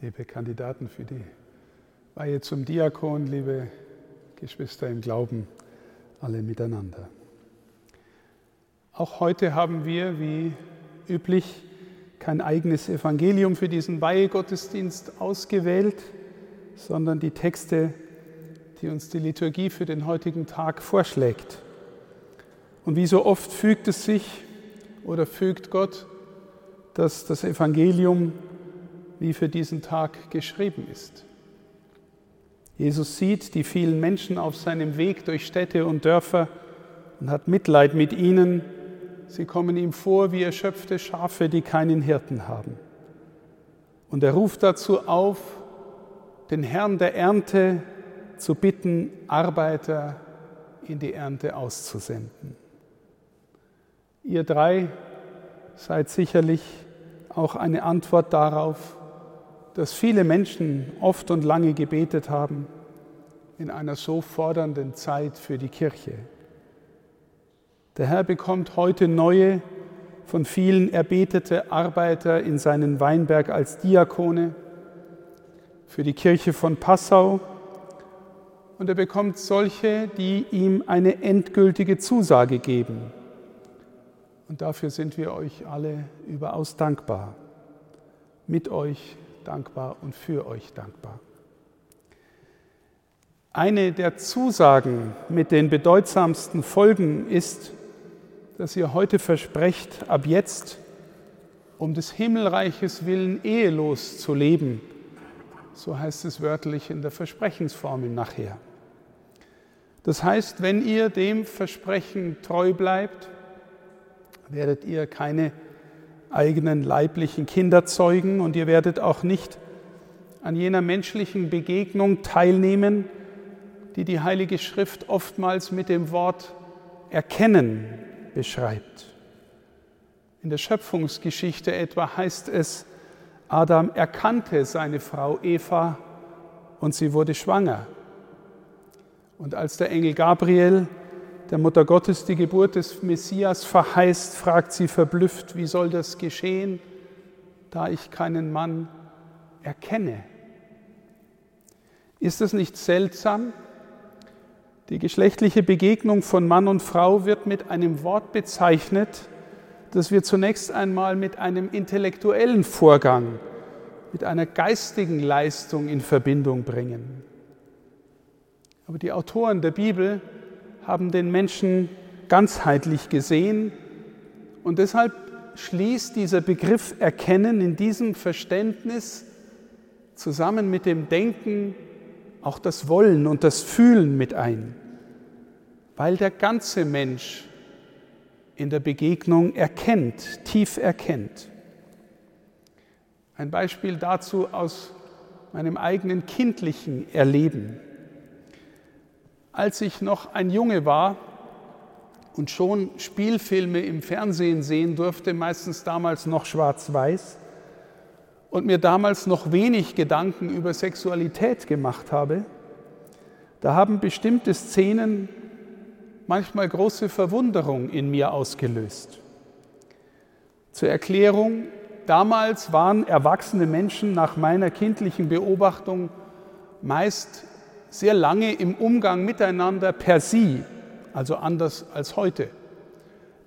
liebe Kandidaten für die Weihe zum Diakon, liebe Geschwister im Glauben, alle miteinander. Auch heute haben wir, wie üblich, kein eigenes Evangelium für diesen Weihegottesdienst ausgewählt, sondern die Texte, die uns die Liturgie für den heutigen Tag vorschlägt. Und wie so oft fügt es sich oder fügt Gott, dass das Evangelium wie für diesen Tag geschrieben ist. Jesus sieht die vielen Menschen auf seinem Weg durch Städte und Dörfer und hat Mitleid mit ihnen. Sie kommen ihm vor wie erschöpfte Schafe, die keinen Hirten haben. Und er ruft dazu auf, den Herrn der Ernte zu bitten, Arbeiter in die Ernte auszusenden. Ihr drei seid sicherlich auch eine Antwort darauf, dass viele Menschen oft und lange gebetet haben in einer so fordernden Zeit für die Kirche. Der Herr bekommt heute neue, von vielen erbetete Arbeiter in seinen Weinberg als Diakone für die Kirche von Passau und er bekommt solche, die ihm eine endgültige Zusage geben. Und dafür sind wir euch alle überaus dankbar. Mit euch dankbar und für euch dankbar. Eine der Zusagen mit den bedeutsamsten Folgen ist, dass ihr heute versprecht, ab jetzt um des Himmelreiches willen ehelos zu leben. So heißt es wörtlich in der Versprechensformel nachher. Das heißt, wenn ihr dem Versprechen treu bleibt, werdet ihr keine eigenen leiblichen Kinder zeugen und ihr werdet auch nicht an jener menschlichen Begegnung teilnehmen, die die Heilige Schrift oftmals mit dem Wort erkennen beschreibt. In der Schöpfungsgeschichte etwa heißt es, Adam erkannte seine Frau Eva und sie wurde schwanger. Und als der Engel Gabriel der Mutter Gottes die Geburt des Messias verheißt, fragt sie verblüfft, wie soll das geschehen, da ich keinen Mann erkenne. Ist es nicht seltsam? Die geschlechtliche Begegnung von Mann und Frau wird mit einem Wort bezeichnet, das wir zunächst einmal mit einem intellektuellen Vorgang, mit einer geistigen Leistung in Verbindung bringen. Aber die Autoren der Bibel haben den Menschen ganzheitlich gesehen. Und deshalb schließt dieser Begriff Erkennen in diesem Verständnis zusammen mit dem Denken auch das Wollen und das Fühlen mit ein, weil der ganze Mensch in der Begegnung erkennt, tief erkennt. Ein Beispiel dazu aus meinem eigenen kindlichen Erleben als ich noch ein Junge war und schon Spielfilme im Fernsehen sehen durfte, meistens damals noch schwarz-weiß, und mir damals noch wenig Gedanken über Sexualität gemacht habe, da haben bestimmte Szenen manchmal große Verwunderung in mir ausgelöst. Zur Erklärung, damals waren erwachsene Menschen nach meiner kindlichen Beobachtung meist sehr lange im Umgang miteinander per Sie, also anders als heute.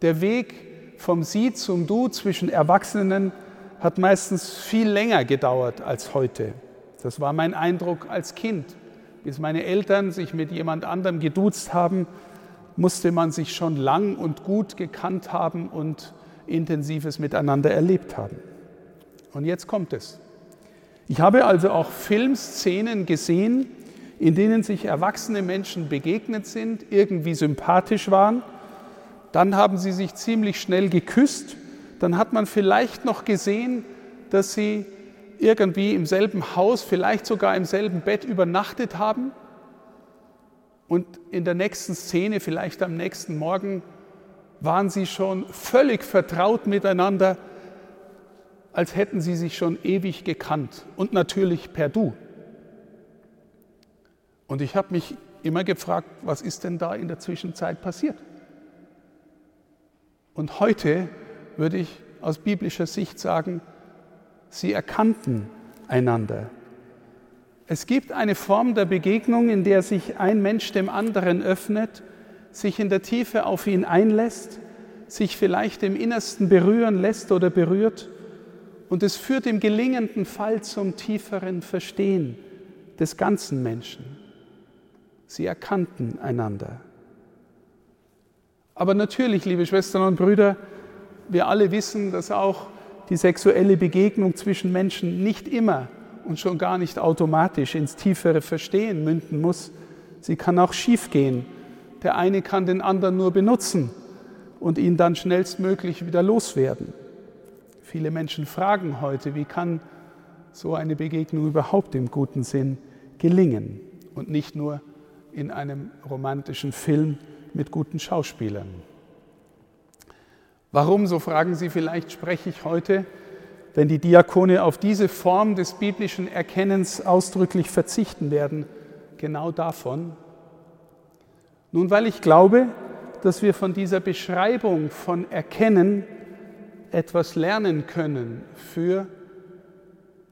Der Weg vom Sie zum Du zwischen Erwachsenen hat meistens viel länger gedauert als heute. Das war mein Eindruck als Kind. Bis meine Eltern sich mit jemand anderem geduzt haben, musste man sich schon lang und gut gekannt haben und intensives Miteinander erlebt haben. Und jetzt kommt es. Ich habe also auch Filmszenen gesehen, in denen sich erwachsene Menschen begegnet sind, irgendwie sympathisch waren. Dann haben sie sich ziemlich schnell geküsst. Dann hat man vielleicht noch gesehen, dass sie irgendwie im selben Haus, vielleicht sogar im selben Bett übernachtet haben. Und in der nächsten Szene, vielleicht am nächsten Morgen, waren sie schon völlig vertraut miteinander, als hätten sie sich schon ewig gekannt und natürlich per Du. Und ich habe mich immer gefragt, was ist denn da in der Zwischenzeit passiert? Und heute würde ich aus biblischer Sicht sagen, sie erkannten einander. Es gibt eine Form der Begegnung, in der sich ein Mensch dem anderen öffnet, sich in der Tiefe auf ihn einlässt, sich vielleicht im Innersten berühren lässt oder berührt und es führt im gelingenden Fall zum tieferen Verstehen des ganzen Menschen. Sie erkannten einander. Aber natürlich, liebe Schwestern und Brüder, wir alle wissen, dass auch die sexuelle Begegnung zwischen Menschen nicht immer und schon gar nicht automatisch ins tiefere Verstehen münden muss. Sie kann auch schiefgehen. Der eine kann den anderen nur benutzen und ihn dann schnellstmöglich wieder loswerden. Viele Menschen fragen heute, wie kann so eine Begegnung überhaupt im guten Sinn gelingen und nicht nur in einem romantischen Film mit guten Schauspielern. Warum, so fragen Sie vielleicht, spreche ich heute, wenn die Diakone auf diese Form des biblischen Erkennens ausdrücklich verzichten werden? Genau davon. Nun, weil ich glaube, dass wir von dieser Beschreibung von Erkennen etwas lernen können für,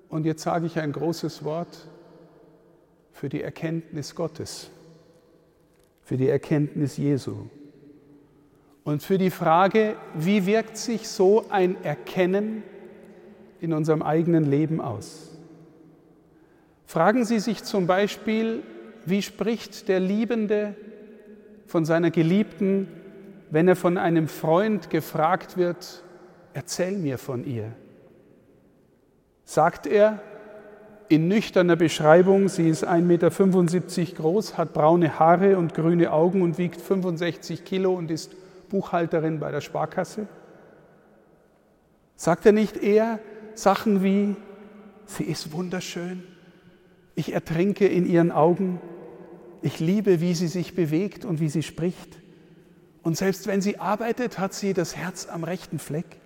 und jetzt sage ich ein großes Wort, für die Erkenntnis Gottes, für die Erkenntnis Jesu. Und für die Frage, wie wirkt sich so ein Erkennen in unserem eigenen Leben aus? Fragen Sie sich zum Beispiel, wie spricht der Liebende von seiner Geliebten, wenn er von einem Freund gefragt wird, erzähl mir von ihr. Sagt er in nüchterner Beschreibung, sie ist 1,75 Meter groß, hat braune Haare und grüne Augen und wiegt 65 Kilo und ist Buchhalterin bei der Sparkasse? Sagt er nicht eher Sachen wie, sie ist wunderschön, ich ertrinke in ihren Augen, ich liebe, wie sie sich bewegt und wie sie spricht. Und selbst wenn sie arbeitet, hat sie das Herz am rechten Fleck.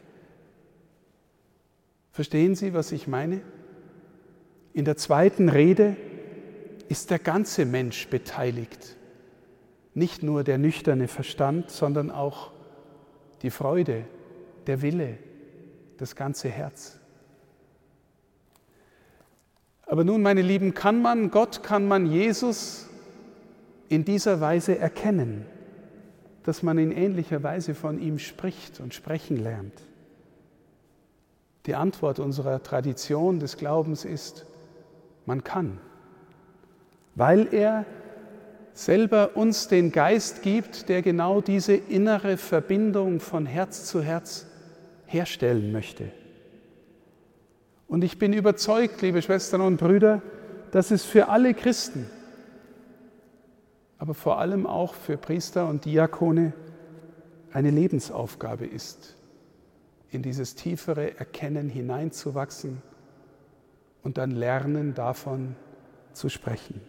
Verstehen Sie, was ich meine? In der zweiten Rede ist der ganze Mensch beteiligt. Nicht nur der nüchterne Verstand, sondern auch die Freude, der Wille, das ganze Herz. Aber nun, meine Lieben, kann man Gott, kann man Jesus in dieser Weise erkennen, dass man in ähnlicher Weise von ihm spricht und sprechen lernt? Die Antwort unserer Tradition des Glaubens ist, man kann, weil er selber uns den Geist gibt, der genau diese innere Verbindung von Herz zu Herz herstellen möchte. Und ich bin überzeugt, liebe Schwestern und Brüder, dass es für alle Christen, aber vor allem auch für Priester und Diakone eine Lebensaufgabe ist, in dieses tiefere Erkennen hineinzuwachsen und dann lernen davon zu sprechen.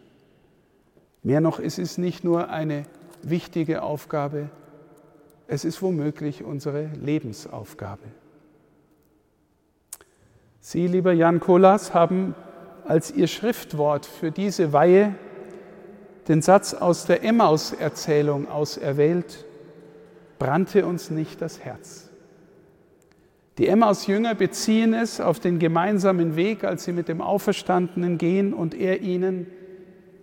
Mehr noch, es ist nicht nur eine wichtige Aufgabe, es ist womöglich unsere Lebensaufgabe. Sie, lieber Jan Kolas, haben als Ihr Schriftwort für diese Weihe den Satz aus der Emmaus-Erzählung auserwählt, brannte uns nicht das Herz. Die Emmaus-Jünger beziehen es auf den gemeinsamen Weg, als sie mit dem Auferstandenen gehen und er ihnen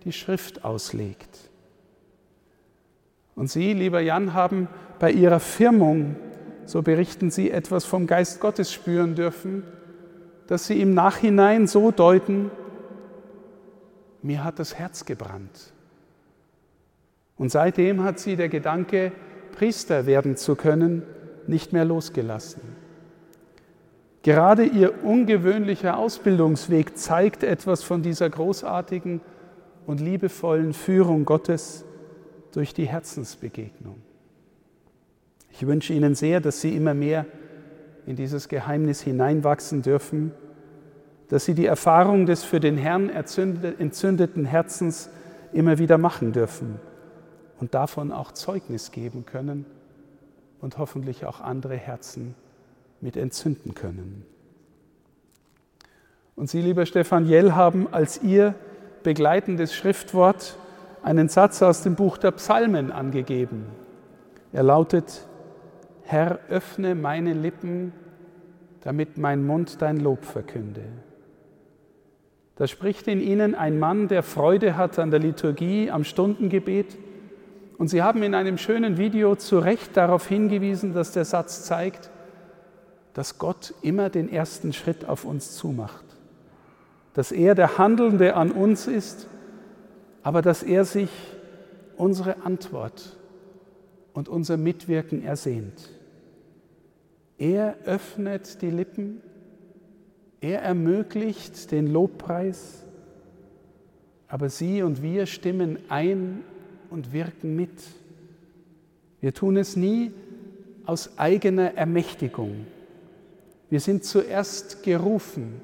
die Schrift auslegt. Und Sie, lieber Jan, haben bei Ihrer Firmung, so berichten Sie, etwas vom Geist Gottes spüren dürfen, dass Sie im Nachhinein so deuten, mir hat das Herz gebrannt. Und seitdem hat Sie der Gedanke, Priester werden zu können, nicht mehr losgelassen. Gerade Ihr ungewöhnlicher Ausbildungsweg zeigt etwas von dieser großartigen und liebevollen Führung Gottes durch die Herzensbegegnung. Ich wünsche Ihnen sehr, dass Sie immer mehr in dieses Geheimnis hineinwachsen dürfen, dass Sie die Erfahrung des für den Herrn entzündeten Herzens immer wieder machen dürfen und davon auch Zeugnis geben können und hoffentlich auch andere Herzen mit entzünden können. Und Sie, lieber Stefan Jell, haben als Ihr begleitendes Schriftwort einen Satz aus dem Buch der Psalmen angegeben. Er lautet, Herr, öffne meine Lippen, damit mein Mund dein Lob verkünde. Da spricht in ihnen ein Mann, der Freude hat an der Liturgie, am Stundengebet. Und sie haben in einem schönen Video zu Recht darauf hingewiesen, dass der Satz zeigt, dass Gott immer den ersten Schritt auf uns zumacht. Dass er der Handelnde an uns ist, aber dass er sich unsere Antwort und unser Mitwirken ersehnt. Er öffnet die Lippen, er ermöglicht den Lobpreis, aber Sie und wir stimmen ein und wirken mit. Wir tun es nie aus eigener Ermächtigung. Wir sind zuerst gerufen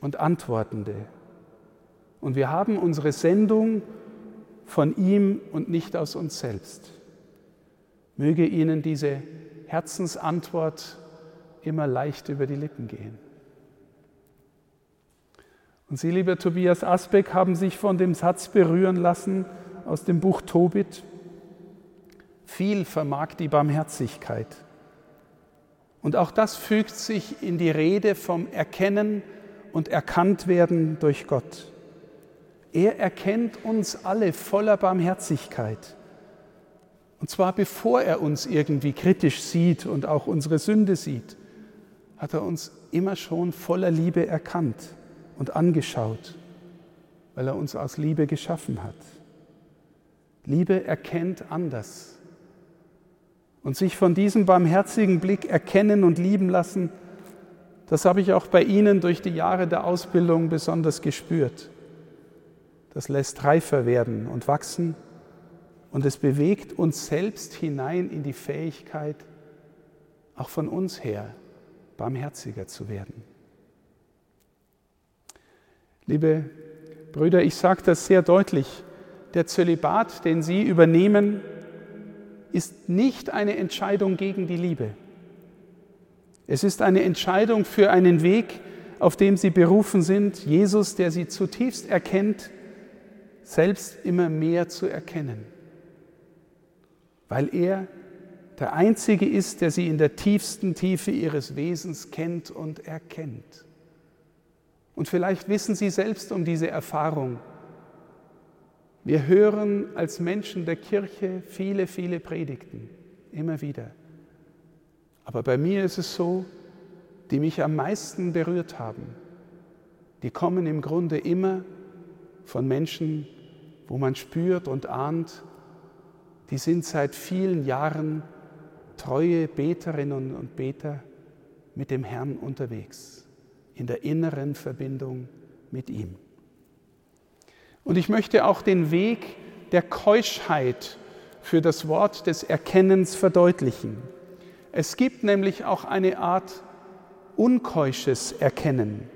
und Antwortende. Und wir haben unsere Sendung von ihm und nicht aus uns selbst. Möge Ihnen diese Herzensantwort immer leicht über die Lippen gehen. Und Sie, lieber Tobias Asbeck, haben sich von dem Satz berühren lassen aus dem Buch Tobit. Viel vermag die Barmherzigkeit. Und auch das fügt sich in die Rede vom Erkennen und Erkanntwerden durch Gott. Er erkennt uns alle voller Barmherzigkeit. Und zwar bevor er uns irgendwie kritisch sieht und auch unsere Sünde sieht, hat er uns immer schon voller Liebe erkannt und angeschaut, weil er uns aus Liebe geschaffen hat. Liebe erkennt anders. Und sich von diesem barmherzigen Blick erkennen und lieben lassen, das habe ich auch bei Ihnen durch die Jahre der Ausbildung besonders gespürt. Das lässt reifer werden und wachsen und es bewegt uns selbst hinein in die Fähigkeit, auch von uns her barmherziger zu werden. Liebe Brüder, ich sage das sehr deutlich. Der Zölibat, den Sie übernehmen, ist nicht eine Entscheidung gegen die Liebe. Es ist eine Entscheidung für einen Weg, auf dem Sie berufen sind, Jesus, der Sie zutiefst erkennt, selbst immer mehr zu erkennen weil er der Einzige ist, der sie in der tiefsten Tiefe ihres Wesens kennt und erkennt. Und vielleicht wissen Sie selbst um diese Erfahrung. Wir hören als Menschen der Kirche viele, viele Predigten, immer wieder. Aber bei mir ist es so, die mich am meisten berührt haben, die kommen im Grunde immer von Menschen, wo man spürt und ahnt, die sind seit vielen Jahren treue Beterinnen und Beter mit dem Herrn unterwegs, in der inneren Verbindung mit ihm. Und ich möchte auch den Weg der Keuschheit für das Wort des Erkennens verdeutlichen. Es gibt nämlich auch eine Art unkeusches Erkennen.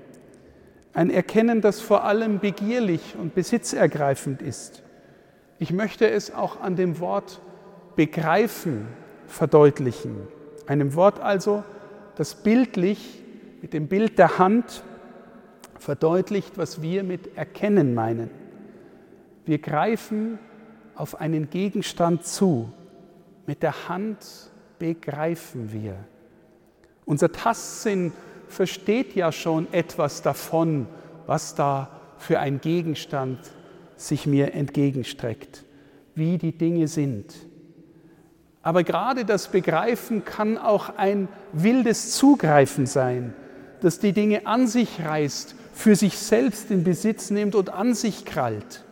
Ein Erkennen, das vor allem begierlich und besitzergreifend ist. Ich möchte es auch an dem Wort begreifen verdeutlichen. Einem Wort also, das bildlich mit dem Bild der Hand verdeutlicht, was wir mit erkennen meinen. Wir greifen auf einen Gegenstand zu. Mit der Hand begreifen wir. Unser Tastsinn versteht ja schon etwas davon, was da für ein Gegenstand sich mir entgegenstreckt, wie die Dinge sind. Aber gerade das Begreifen kann auch ein wildes Zugreifen sein, das die Dinge an sich reißt, für sich selbst in Besitz nimmt und an sich krallt.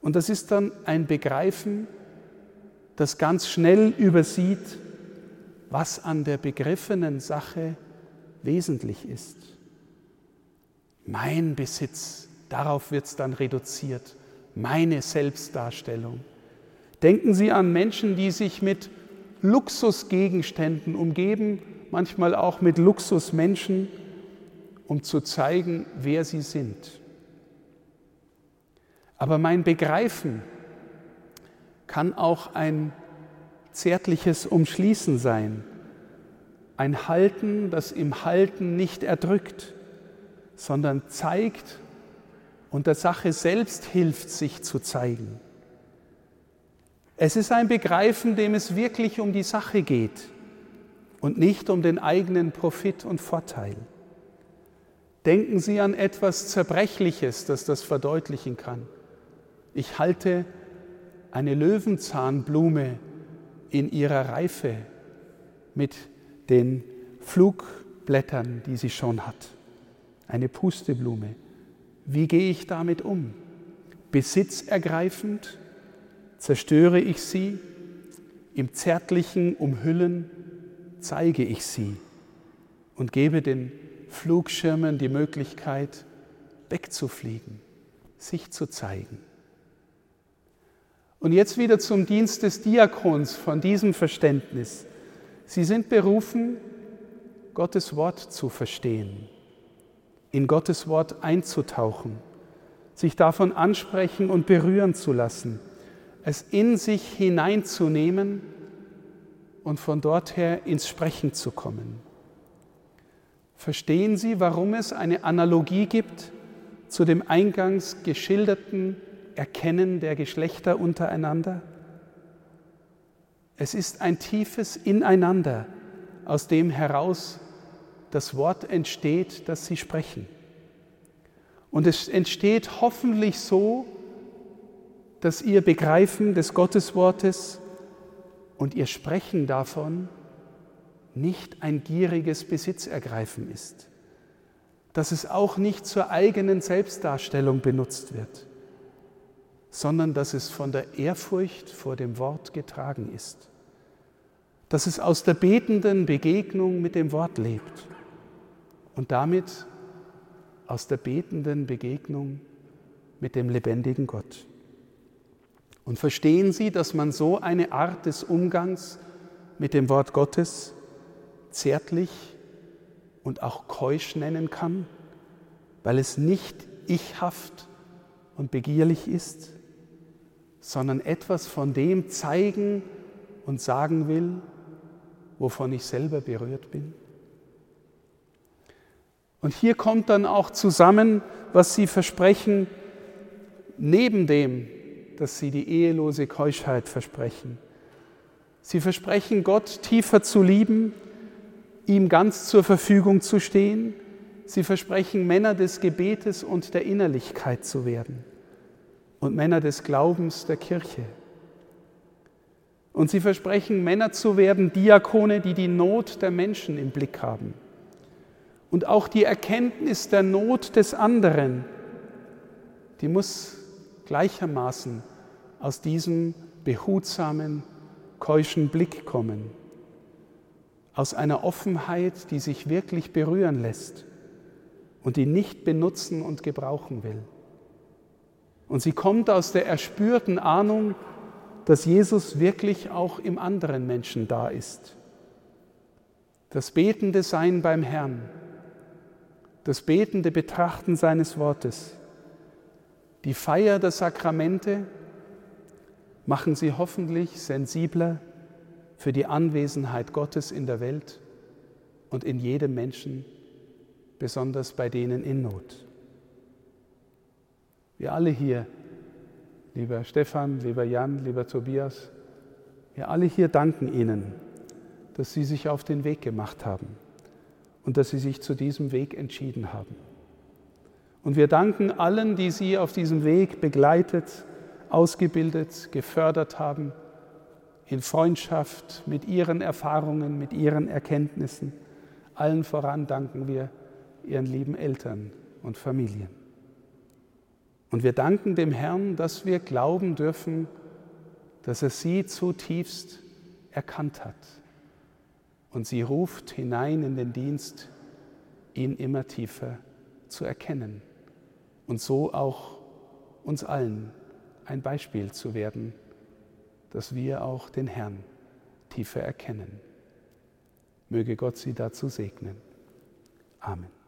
Und das ist dann ein Begreifen, das ganz schnell übersieht, was an der begriffenen Sache wesentlich ist. Mein Besitz Darauf wird es dann reduziert. Meine Selbstdarstellung. Denken Sie an Menschen, die sich mit Luxusgegenständen umgeben, manchmal auch mit Luxusmenschen, um zu zeigen, wer sie sind. Aber mein Begreifen kann auch ein zärtliches Umschließen sein, ein Halten, das im Halten nicht erdrückt, sondern zeigt, und der Sache selbst hilft, sich zu zeigen. Es ist ein Begreifen, dem es wirklich um die Sache geht und nicht um den eigenen Profit und Vorteil. Denken Sie an etwas Zerbrechliches, das das verdeutlichen kann. Ich halte eine Löwenzahnblume in ihrer Reife mit den Flugblättern, die sie schon hat. Eine Pusteblume. Wie gehe ich damit um? Besitzergreifend zerstöre ich sie, im zärtlichen Umhüllen zeige ich sie und gebe den Flugschirmen die Möglichkeit, wegzufliegen, sich zu zeigen. Und jetzt wieder zum Dienst des Diakons von diesem Verständnis. Sie sind berufen, Gottes Wort zu verstehen, in Gottes Wort einzutauchen, sich davon ansprechen und berühren zu lassen, es in sich hineinzunehmen und von dort her ins Sprechen zu kommen. Verstehen Sie, warum es eine Analogie gibt zu dem eingangs geschilderten Erkennen der Geschlechter untereinander? Es ist ein tiefes Ineinander, aus dem heraus das Wort entsteht, das Sie sprechen. Und es entsteht hoffentlich so, dass Ihr Begreifen des Gotteswortes und Ihr Sprechen davon nicht ein gieriges Besitzergreifen ist, dass es auch nicht zur eigenen Selbstdarstellung benutzt wird, sondern dass es von der Ehrfurcht vor dem Wort getragen ist, dass es aus der betenden Begegnung mit dem Wort lebt und damit aus der betenden Begegnung mit dem lebendigen Gott. Und verstehen Sie, dass man so eine Art des Umgangs mit dem Wort Gottes zärtlich und auch keusch nennen kann, weil es nicht ichhaft und begierlich ist, sondern etwas von dem zeigen und sagen will, wovon ich selber berührt bin. Und hier kommt dann auch zusammen, was Sie versprechen, neben dem, dass Sie die ehelose Keuschheit versprechen. Sie versprechen, Gott tiefer zu lieben, ihm ganz zur Verfügung zu stehen. Sie versprechen, Männer des Gebetes und der Innerlichkeit zu werden und Männer des Glaubens der Kirche. Und sie versprechen, Männer zu werden, Diakone, die die Not der Menschen im Blick haben. Und auch die Erkenntnis der Not des anderen, die muss gleichermaßen aus diesem behutsamen, keuschen Blick kommen aus einer Offenheit, die sich wirklich berühren lässt und die nicht benutzen und gebrauchen will. Und sie kommt aus der erspürten Ahnung, dass Jesus wirklich auch im anderen Menschen da ist. Das betende Sein beim Herrn, das betende Betrachten seines Wortes, die Feier der Sakramente machen sie hoffentlich sensibler für die Anwesenheit Gottes in der Welt und in jedem Menschen, besonders bei denen in Not. Wir alle hier, lieber Stefan, lieber Jan, lieber Tobias, wir alle hier danken Ihnen, dass Sie sich auf den Weg gemacht haben und dass Sie sich zu diesem Weg entschieden haben. Und wir danken allen, die Sie auf diesem Weg begleitet, ausgebildet, gefördert haben in Freundschaft mit ihren Erfahrungen, mit ihren Erkenntnissen. Allen voran danken wir ihren lieben Eltern und Familien. Und wir danken dem Herrn, dass wir glauben dürfen, dass er sie zutiefst erkannt hat. Und sie ruft hinein in den Dienst, ihn immer tiefer zu erkennen und so auch uns allen ein Beispiel zu werden dass wir auch den Herrn tiefer erkennen. Möge Gott Sie dazu segnen. Amen.